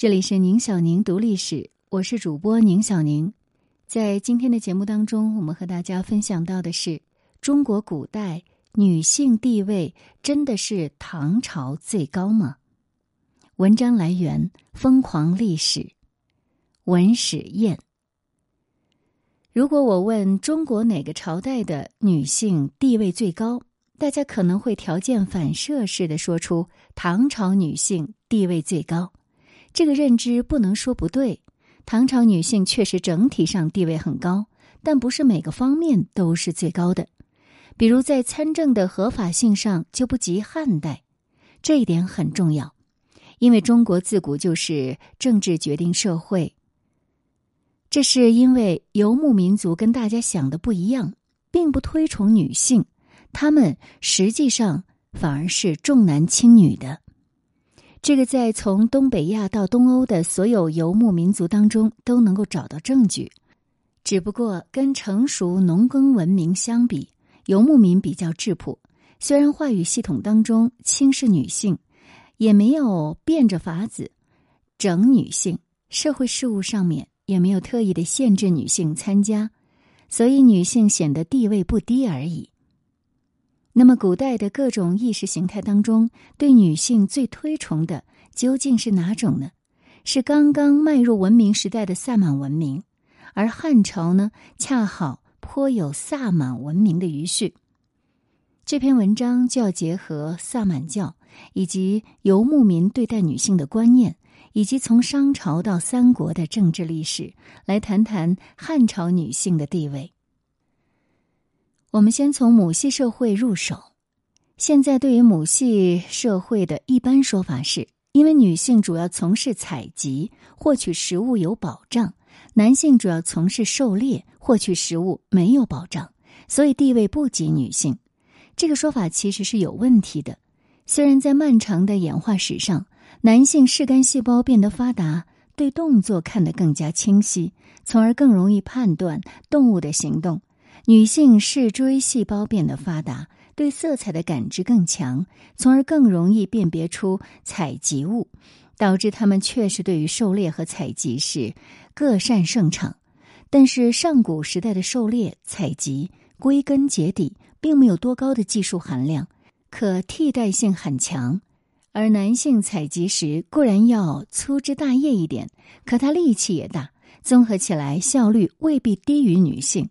这里是宁小宁读历史，我是主播宁小宁。在今天的节目当中，我们和大家分享到的是中国古代女性地位真的是唐朝最高吗？文章来源《疯狂历史》，文史燕。如果我问中国哪个朝代的女性地位最高，大家可能会条件反射似的说出唐朝女性地位最高。这个认知不能说不对，唐朝女性确实整体上地位很高，但不是每个方面都是最高的。比如在参政的合法性上就不及汉代，这一点很重要，因为中国自古就是政治决定社会。这是因为游牧民族跟大家想的不一样，并不推崇女性，他们实际上反而是重男轻女的。这个在从东北亚到东欧的所有游牧民族当中都能够找到证据，只不过跟成熟农耕文明相比，游牧民比较质朴。虽然话语系统当中轻视女性，也没有变着法子整女性，社会事务上面也没有特意的限制女性参加，所以女性显得地位不低而已。那么，古代的各种意识形态当中，对女性最推崇的究竟是哪种呢？是刚刚迈入文明时代的萨满文明，而汉朝呢，恰好颇有萨满文明的余绪。这篇文章就要结合萨满教以及游牧民对待女性的观念，以及从商朝到三国的政治历史，来谈谈汉朝女性的地位。我们先从母系社会入手。现在对于母系社会的一般说法是，因为女性主要从事采集、获取食物有保障，男性主要从事狩猎、获取食物没有保障，所以地位不及女性。这个说法其实是有问题的。虽然在漫长的演化史上，男性视干细胞变得发达，对动作看得更加清晰，从而更容易判断动物的行动。女性视锥细胞变得发达，对色彩的感知更强，从而更容易辨别出采集物，导致他们确实对于狩猎和采集是各擅胜场。但是上古时代的狩猎采集归根结底并没有多高的技术含量，可替代性很强。而男性采集时固然要粗枝大叶一点，可他力气也大，综合起来效率未必低于女性。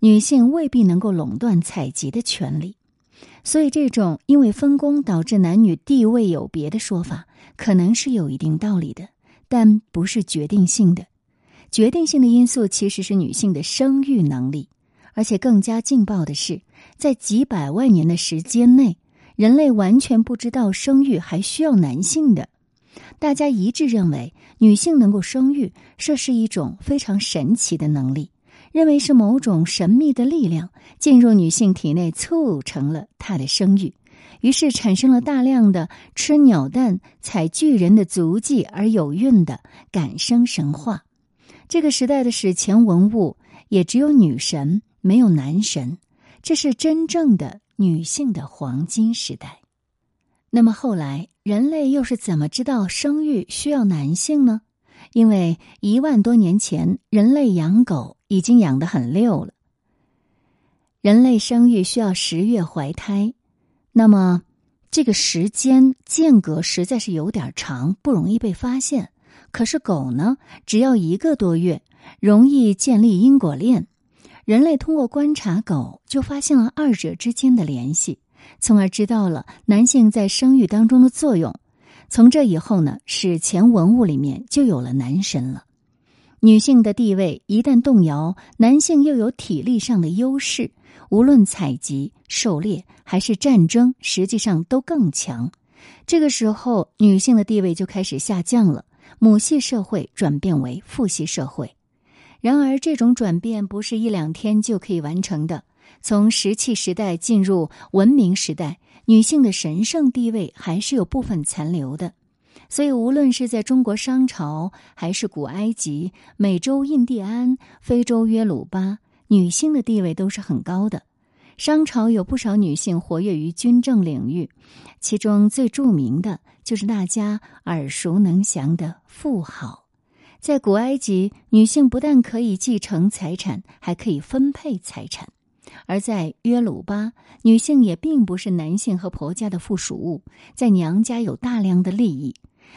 女性未必能够垄断采集的权利，所以这种因为分工导致男女地位有别的说法，可能是有一定道理的，但不是决定性的。决定性的因素其实是女性的生育能力，而且更加劲爆的是，在几百万年的时间内，人类完全不知道生育还需要男性的。大家一致认为，女性能够生育，这是一种非常神奇的能力。认为是某种神秘的力量进入女性体内，促成了她的生育，于是产生了大量的吃鸟蛋、采巨人的足迹而有孕的感生神话。这个时代的史前文物也只有女神，没有男神，这是真正的女性的黄金时代。那么后来人类又是怎么知道生育需要男性呢？因为一万多年前，人类养狗已经养得很溜了。人类生育需要十月怀胎，那么这个时间间隔实在是有点长，不容易被发现。可是狗呢，只要一个多月，容易建立因果链。人类通过观察狗，就发现了二者之间的联系，从而知道了男性在生育当中的作用。从这以后呢，史前文物里面就有了男神了。女性的地位一旦动摇，男性又有体力上的优势，无论采集、狩猎还是战争，实际上都更强。这个时候，女性的地位就开始下降了，母系社会转变为父系社会。然而，这种转变不是一两天就可以完成的。从石器时代进入文明时代。女性的神圣地位还是有部分残留的，所以无论是在中国商朝，还是古埃及、美洲印第安、非洲约鲁巴，女性的地位都是很高的。商朝有不少女性活跃于军政领域，其中最著名的就是大家耳熟能详的妇好。在古埃及，女性不但可以继承财产，还可以分配财产；而在约鲁巴，女性也并不是男性和婆家的附属物，在娘家有大量的利益；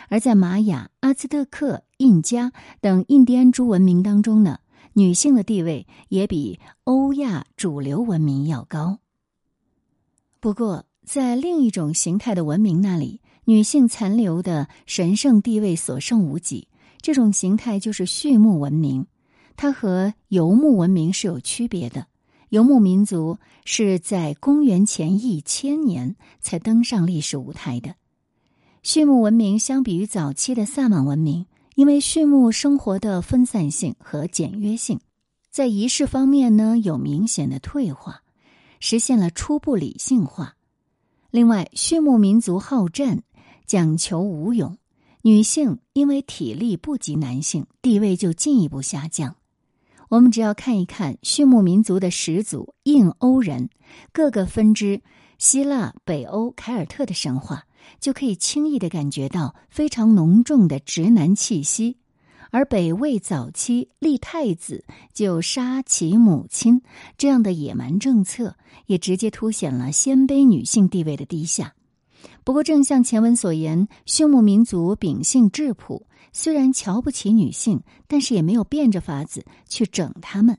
而在玛雅、阿兹特克、印加等印第安诸文明当中呢，女性的地位也比欧亚主流文明要高。不过，在另一种形态的文明那里，女性残留的神圣地位所剩无几。这种形态就是畜牧文明，它和游牧文明是有区别的。游牧民族是在公元前一千年才登上历史舞台的。畜牧文明相比于早期的萨满文明，因为畜牧生活的分散性和简约性，在仪式方面呢有明显的退化，实现了初步理性化。另外，畜牧民族好战，讲求武勇。女性因为体力不及男性，地位就进一步下降。我们只要看一看畜牧民族的始祖印欧人各个分支希腊、北欧、凯尔特的神话，就可以轻易的感觉到非常浓重的直男气息。而北魏早期立太子就杀其母亲这样的野蛮政策，也直接凸显了鲜卑女性地位的低下。不过，正像前文所言，畜牧民族秉性质朴，虽然瞧不起女性，但是也没有变着法子去整她们。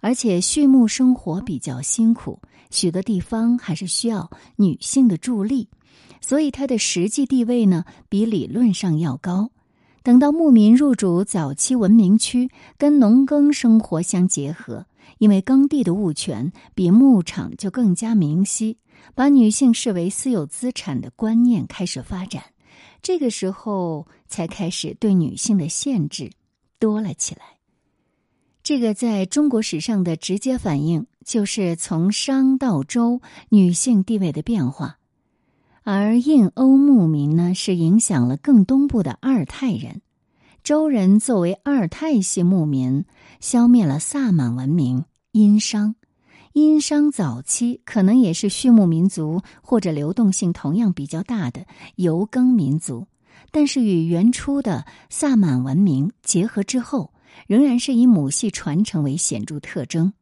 而且，畜牧生活比较辛苦，许多地方还是需要女性的助力，所以它的实际地位呢，比理论上要高。等到牧民入主早期文明区，跟农耕生活相结合，因为耕地的物权比牧场就更加明晰。把女性视为私有资产的观念开始发展，这个时候才开始对女性的限制多了起来。这个在中国史上的直接反应，就是从商到周女性地位的变化。而印欧牧民呢，是影响了更东部的阿尔泰人。周人作为阿尔泰系牧民，消灭了萨满文明殷商。殷商早期可能也是畜牧民族或者流动性同样比较大的游耕民族，但是与原初的萨满文明结合之后，仍然是以母系传承为显著特征。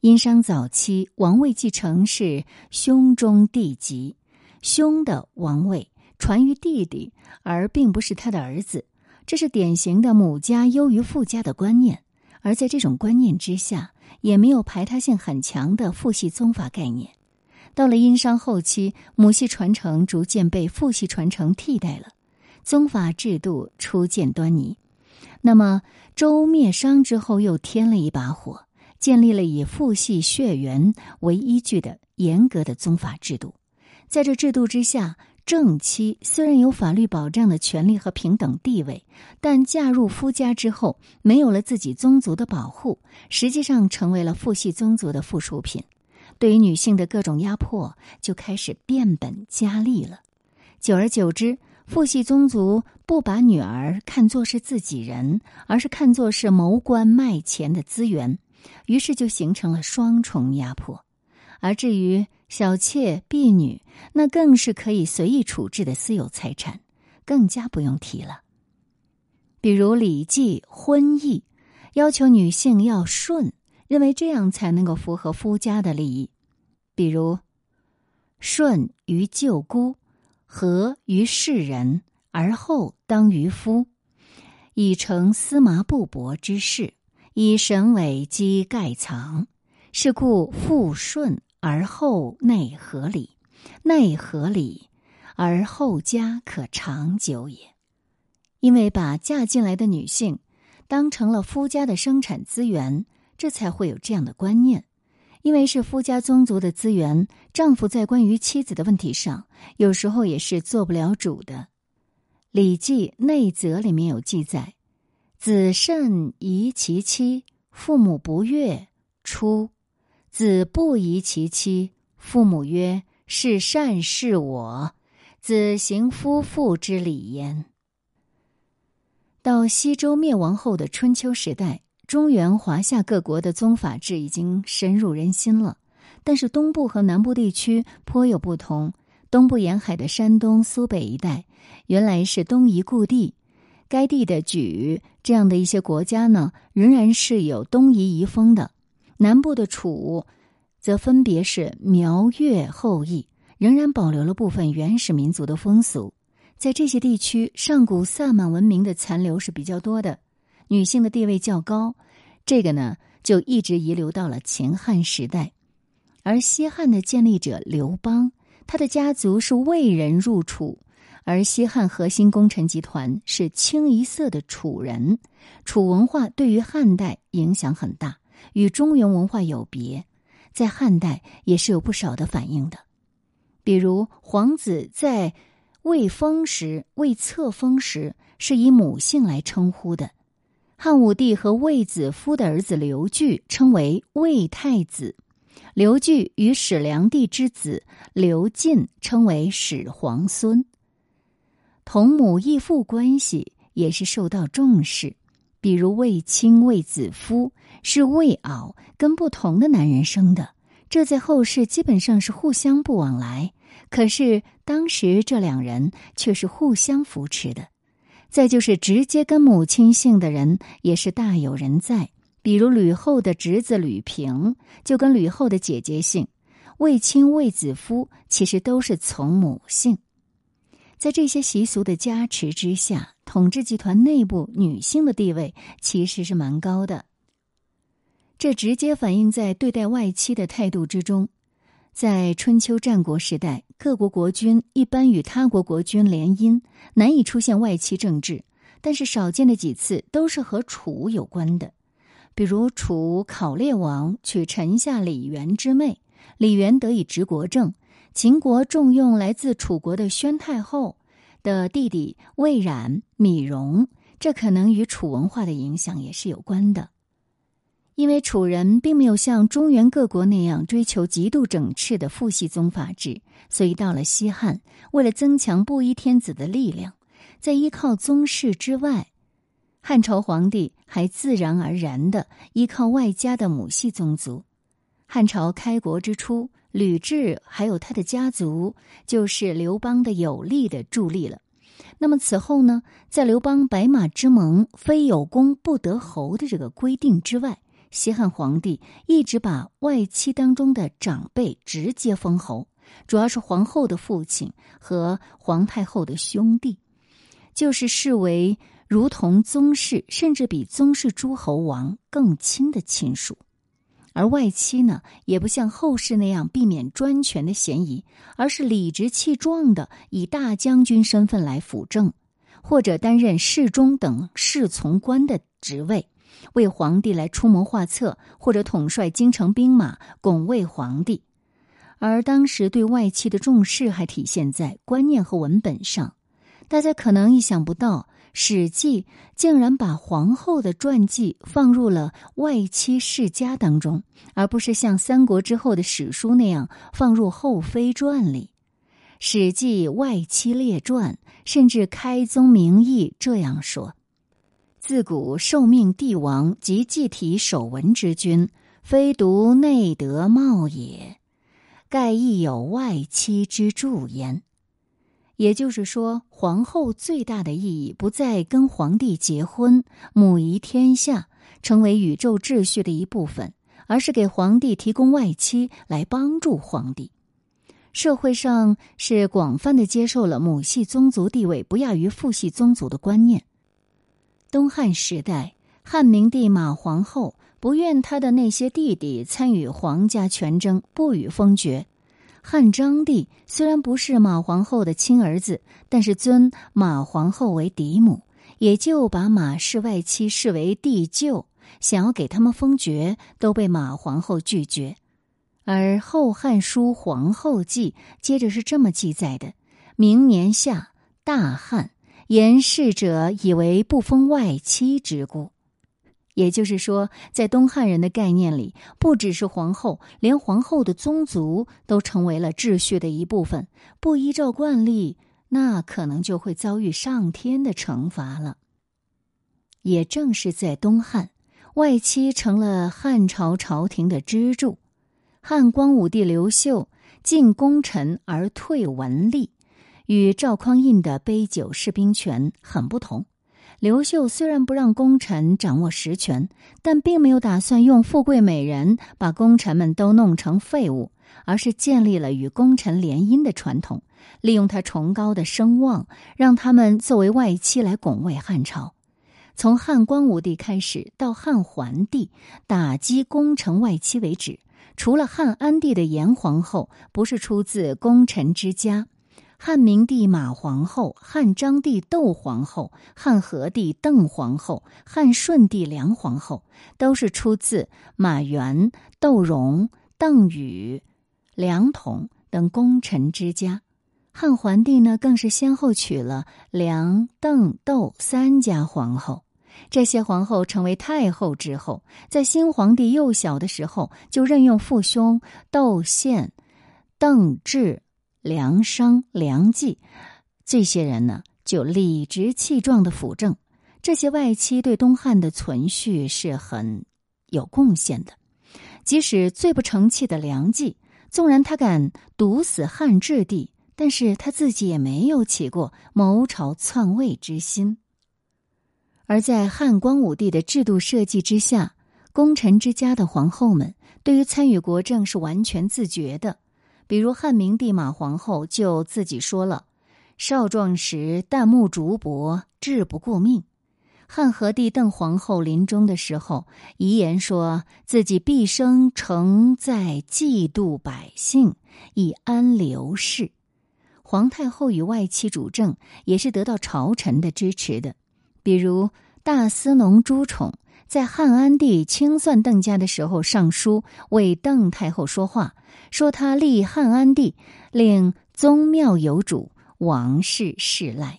殷商早期王位继承是兄终弟及，兄的王位传于弟弟，而并不是他的儿子，这是典型的母家优于父家的观念。而在这种观念之下。也没有排他性很强的父系宗法概念。到了殷商后期，母系传承逐渐被父系传承替代了，宗法制度初见端倪。那么周灭商之后，又添了一把火，建立了以父系血缘为依据的严格的宗法制度。在这制度之下。正妻虽然有法律保障的权利和平等地位，但嫁入夫家之后，没有了自己宗族的保护，实际上成为了父系宗族的附属品。对于女性的各种压迫就开始变本加厉了。久而久之，父系宗族不把女儿看作是自己人，而是看作是谋官卖钱的资源，于是就形成了双重压迫。而至于，小妾、婢女，那更是可以随意处置的私有财产，更加不用提了。比如《礼记·婚义》，要求女性要顺，认为这样才能够符合夫家的利益。比如“顺于舅姑，和于世人，而后当于夫，以成司麻布帛之事，以神尾积盖藏。是故父顺。”而后内合理，内合理，而后家可长久也。因为把嫁进来的女性当成了夫家的生产资源，这才会有这样的观念。因为是夫家宗族的资源，丈夫在关于妻子的问题上，有时候也是做不了主的。《礼记内则》里面有记载：“子慎疑其妻，父母不悦，出。”子不疑其妻，父母曰：“是善是我。”子行夫妇之礼焉。到西周灭亡后的春秋时代，中原华夏各国的宗法制已经深入人心了，但是东部和南部地区颇有不同。东部沿海的山东、苏北一带，原来是东夷故地。该地的莒这样的一些国家呢，仍然是有东夷遗风的。南部的楚，则分别是苗越后裔，仍然保留了部分原始民族的风俗。在这些地区，上古萨满文明的残留是比较多的，女性的地位较高。这个呢，就一直遗留到了秦汉时代。而西汉的建立者刘邦。他的家族是魏人入楚，而西汉核心功臣集团是清一色的楚人。楚文化对于汉代影响很大，与中原文化有别，在汉代也是有不少的反应的。比如皇子在未封时、未册封时是以母姓来称呼的。汉武帝和卫子夫的儿子刘据称为魏太子。刘据与始良帝之子刘进称为始皇孙，同母异父关系也是受到重视。比如卫青、卫子夫是卫媪跟不同的男人生的，这在后世基本上是互相不往来。可是当时这两人却是互相扶持的。再就是直接跟母亲姓的人也是大有人在。比如吕后的侄子吕平，就跟吕后的姐姐姓；卫青、卫子夫其实都是从母姓。在这些习俗的加持之下，统治集团内部女性的地位其实是蛮高的。这直接反映在对待外戚的态度之中。在春秋战国时代，各国国君一般与他国国君联姻，难以出现外戚政治，但是少见的几次都是和楚有关的。比如楚考烈王娶臣下李元之妹，李元得以执国政。秦国重用来自楚国的宣太后的弟弟魏冉、芈戎，这可能与楚文化的影响也是有关的。因为楚人并没有像中原各国那样追求极度整饬的父系宗法制，所以到了西汉，为了增强布衣天子的力量，在依靠宗室之外。汉朝皇帝还自然而然的依靠外家的母系宗族。汉朝开国之初，吕雉还有他的家族就是刘邦的有力的助力了。那么此后呢，在刘邦白马之盟、非有功不得侯的这个规定之外，西汉皇帝一直把外戚当中的长辈直接封侯，主要是皇后的父亲和皇太后的兄弟，就是视为。如同宗室，甚至比宗室诸侯王更亲的亲属，而外戚呢，也不像后世那样避免专权的嫌疑，而是理直气壮的以大将军身份来辅政，或者担任侍中等侍从官的职位，为皇帝来出谋划策，或者统帅京城兵马，拱卫皇帝。而当时对外戚的重视，还体现在观念和文本上。大家可能意想不到。《史记》竟然把皇后的传记放入了外戚世家当中，而不是像三国之后的史书那样放入后妃传里。《史记·外戚列传》甚至开宗明义这样说：“自古受命帝王及祭体守文之君，非独内德茂也，盖亦有外戚之助焉。”也就是说，皇后最大的意义不在跟皇帝结婚、母仪天下、成为宇宙秩序的一部分，而是给皇帝提供外戚来帮助皇帝。社会上是广泛的接受了母系宗族地位不亚于父系宗族的观念。东汉时代，汉明帝马皇后不愿他的那些弟弟参与皇家权争，不予封爵。汉章帝虽然不是马皇后的亲儿子，但是尊马皇后为嫡母，也就把马氏外戚视为帝舅，想要给他们封爵，都被马皇后拒绝。而《后汉书·皇后记》接着是这么记载的：明年夏，大旱，言事者以为不封外戚之故。也就是说，在东汉人的概念里，不只是皇后，连皇后的宗族都成为了秩序的一部分。不依照惯例，那可能就会遭遇上天的惩罚了。也正是在东汉，外戚成了汉朝朝廷的支柱。汉光武帝刘秀进功臣而退文吏，与赵匡胤的杯酒释兵权很不同。刘秀虽然不让功臣掌握实权，但并没有打算用富贵美人把功臣们都弄成废物，而是建立了与功臣联姻的传统，利用他崇高的声望，让他们作为外戚来拱卫汉朝。从汉光武帝开始到汉桓帝，打击功臣外戚为止。除了汉安帝的严皇后不是出自功臣之家，汉明帝马皇后、汉章帝窦皇后、汉和帝邓皇后、汉顺帝梁皇后都是出自马援、窦融、邓禹、梁统等功臣之家。汉桓帝呢，更是先后娶了梁、邓、窦三家皇后。这些皇后成为太后之后，在新皇帝幼小的时候，就任用父兄窦宪、邓志、梁商、梁冀这些人呢，就理直气壮的辅政。这些外戚对东汉的存续是很有贡献的。即使最不成器的梁冀，纵然他敢毒死汉质帝，但是他自己也没有起过谋朝篡位之心。而在汉光武帝的制度设计之下，功臣之家的皇后们对于参与国政是完全自觉的。比如汉明帝马皇后就自己说了：“少壮时，旦暮竹帛，志不顾命。”汉和帝邓皇后临终的时候遗言说自己毕生承在嫉妒百姓，以安刘氏。皇太后与外戚主政也是得到朝臣的支持的。比如大司农朱宠在汉安帝清算邓家的时候上书为邓太后说话，说他立汉安帝，令宗庙有主，王室世赖。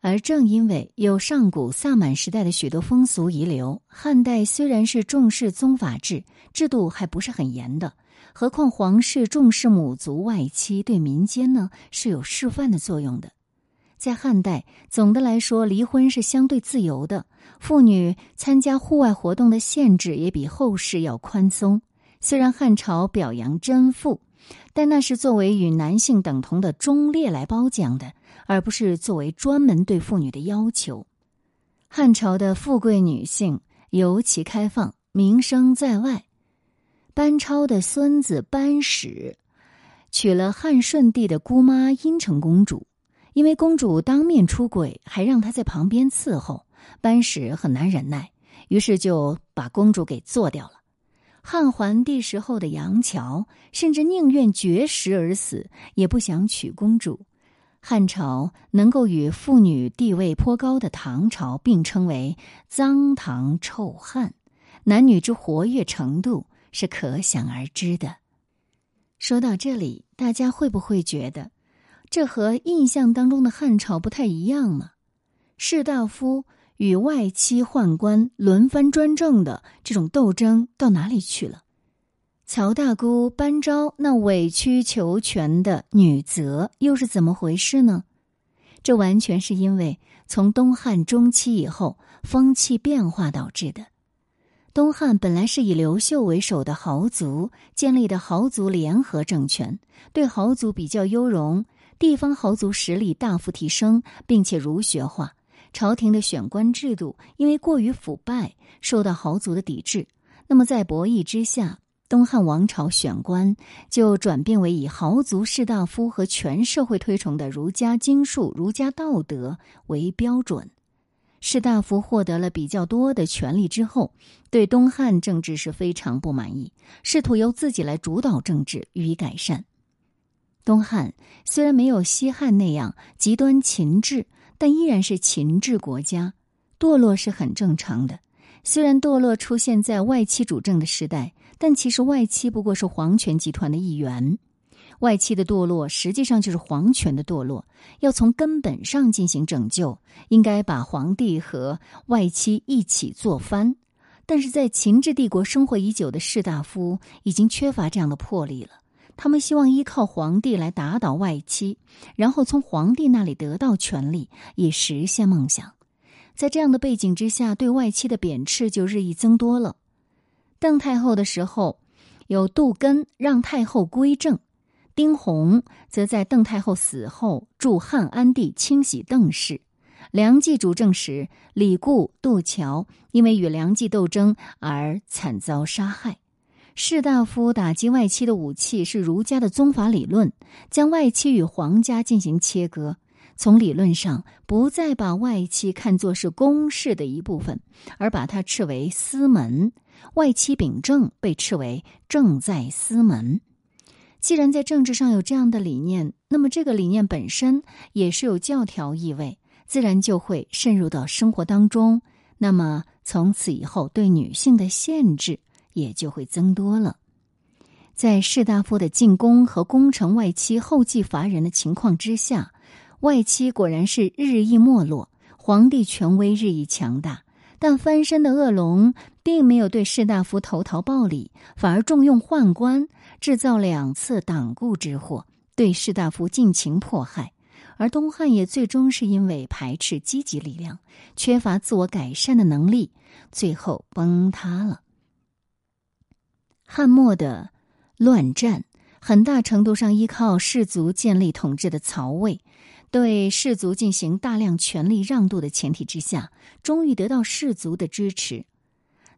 而正因为有上古萨满时代的许多风俗遗留，汉代虽然是重视宗法制，制度还不是很严的。何况皇室重视母族外戚，对民间呢是有示范的作用的。在汉代，总的来说，离婚是相对自由的，妇女参加户外活动的限制也比后世要宽松。虽然汉朝表扬贞妇，但那是作为与男性等同的忠烈来褒奖的，而不是作为专门对妇女的要求。汉朝的富贵女性尤其开放，名声在外。班超的孙子班史娶了汉顺帝的姑妈阴城公主。因为公主当面出轨，还让他在旁边伺候，班史很难忍耐，于是就把公主给做掉了。汉桓帝时候的杨乔，甚至宁愿绝食而死，也不想娶公主。汉朝能够与妇女地位颇高的唐朝并称为“脏唐臭汉”，男女之活跃程度是可想而知的。说到这里，大家会不会觉得？这和印象当中的汉朝不太一样呢。士大夫与外戚宦官轮番专政的这种斗争到哪里去了？曹大姑班昭那委曲求全的女则又是怎么回事呢？这完全是因为从东汉中期以后风气变化导致的。东汉本来是以刘秀为首的豪族建立的豪族联合政权，对豪族比较优容。地方豪族实力大幅提升，并且儒学化。朝廷的选官制度因为过于腐败，受到豪族的抵制。那么，在博弈之下，东汉王朝选官就转变为以豪族士大夫和全社会推崇的儒家经术、儒家道德为标准。士大夫获得了比较多的权力之后，对东汉政治是非常不满意，试图由自己来主导政治予以改善。东汉虽然没有西汉那样极端秦制，但依然是秦制国家，堕落是很正常的。虽然堕落出现在外戚主政的时代，但其实外戚不过是皇权集团的一员。外戚的堕落实际上就是皇权的堕落。要从根本上进行拯救，应该把皇帝和外戚一起做翻。但是在秦制帝国生活已久的士大夫已经缺乏这样的魄力了。他们希望依靠皇帝来打倒外戚，然后从皇帝那里得到权力，以实现梦想。在这样的背景之下，对外戚的贬斥就日益增多了。邓太后的时候，有杜根让太后归正，丁弘则在邓太后死后助汉安帝清洗邓氏。梁冀主政时，李固、杜桥因为与梁冀斗争而惨遭杀害。士大夫打击外戚的武器是儒家的宗法理论，将外戚与皇家进行切割。从理论上，不再把外戚看作是公事的一部分，而把它斥为私门。外戚秉政被斥为政在私门。既然在政治上有这样的理念，那么这个理念本身也是有教条意味，自然就会渗入到生活当中。那么从此以后，对女性的限制。也就会增多了。在士大夫的进攻和攻城外戚后继乏人的情况之下，外戚果然是日益没落，皇帝权威日益强大。但翻身的恶龙并没有对士大夫投桃报李，反而重用宦官，制造两次党锢之祸，对士大夫尽情迫害。而东汉也最终是因为排斥积极力量，缺乏自我改善的能力，最后崩塌了。汉末的乱战，很大程度上依靠士族建立统治的曹魏，对士族进行大量权力让渡的前提之下，终于得到士族的支持。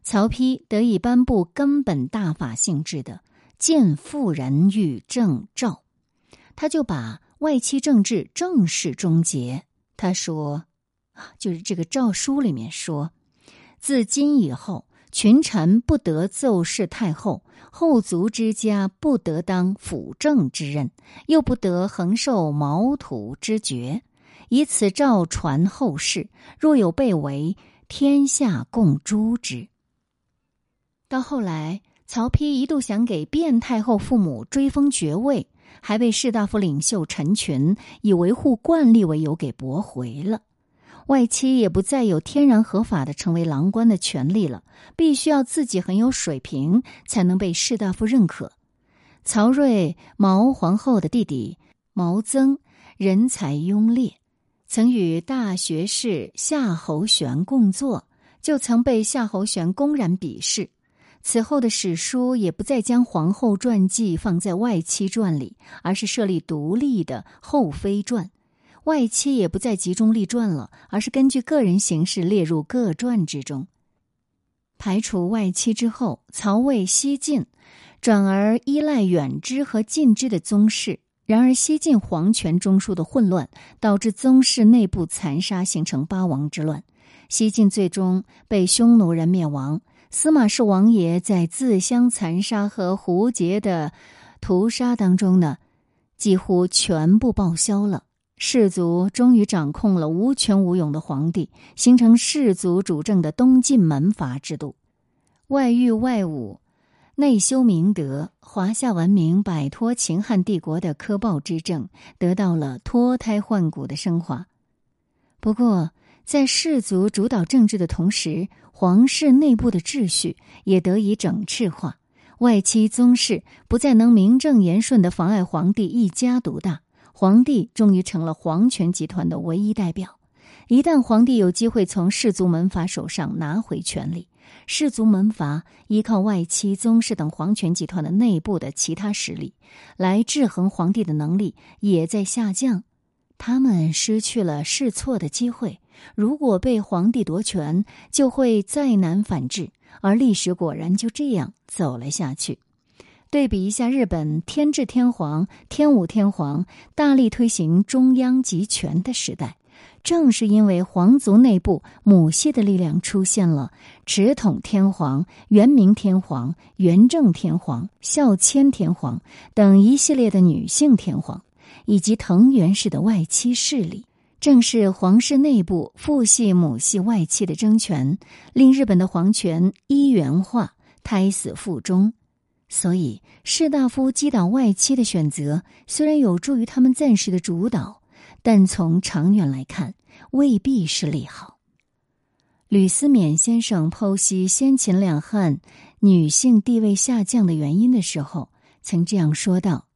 曹丕得以颁布根本大法性质的《建妇人与政诏》，他就把外戚政治正式终结。他说：“啊，就是这个诏书里面说，自今以后。”群臣不得奏事太后，后族之家不得当辅政之任，又不得横受毛土之爵。以此诏传后世，若有被违，天下共诛之。到后来，曹丕一度想给卞太后父母追封爵位，还被士大夫领袖陈群以维护惯例为由给驳回了。外戚也不再有天然合法的成为郎官的权利了，必须要自己很有水平才能被士大夫认可。曹睿毛皇后的弟弟毛曾人才庸劣，曾与大学士夏侯玄共坐，就曾被夏侯玄公然鄙视。此后的史书也不再将皇后传记放在外戚传里，而是设立独立的后妃传。外戚也不再集中立传了，而是根据个人形式列入各传之中。排除外戚之后，曹魏西晋，转而依赖远支和近支的宗室。然而，西晋皇权中枢的混乱，导致宗室内部残杀，形成八王之乱。西晋最终被匈奴人灭亡。司马氏王爷在自相残杀和胡杰的屠杀当中呢，几乎全部报销了。士族终于掌控了无权无勇的皇帝，形成士族主政的东晋门阀制度。外御外侮，内修明德，华夏文明摆脱秦汉帝国的苛暴之政，得到了脱胎换骨的升华。不过，在士族主导政治的同时，皇室内部的秩序也得以整治化，外戚宗室不再能名正言顺的妨碍皇帝一家独大。皇帝终于成了皇权集团的唯一代表。一旦皇帝有机会从氏族门阀手上拿回权力，氏族门阀依靠外戚、宗室等皇权集团的内部的其他势力来制衡皇帝的能力也在下降。他们失去了试错的机会。如果被皇帝夺权，就会再难反制。而历史果然就这样走了下去。对比一下，日本天智天皇、天武天皇大力推行中央集权的时代，正是因为皇族内部母系的力量出现了直统天皇、元明天皇、元正天皇、孝谦天皇等一系列的女性天皇，以及藤原氏的外戚势力。正是皇室内部父系母系外戚的争权，令日本的皇权一元化、胎死腹中。所以，士大夫击倒外戚的选择虽然有助于他们暂时的主导，但从长远来看，未必是利好。吕思勉先生剖析先秦两汉女性地位下降的原因的时候，曾这样说道：“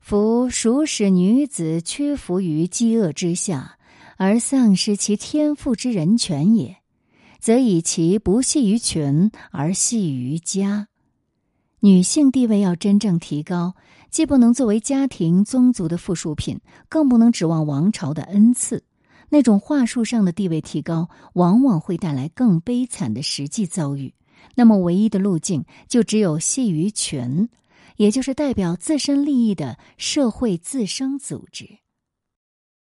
夫孰使女子屈服于饥饿之下，而丧失其天赋之人权也？则以其不系于群，而系于家。”女性地位要真正提高，既不能作为家庭宗族的附属品，更不能指望王朝的恩赐。那种话术上的地位提高，往往会带来更悲惨的实际遭遇。那么，唯一的路径就只有系于权，也就是代表自身利益的社会自生组织。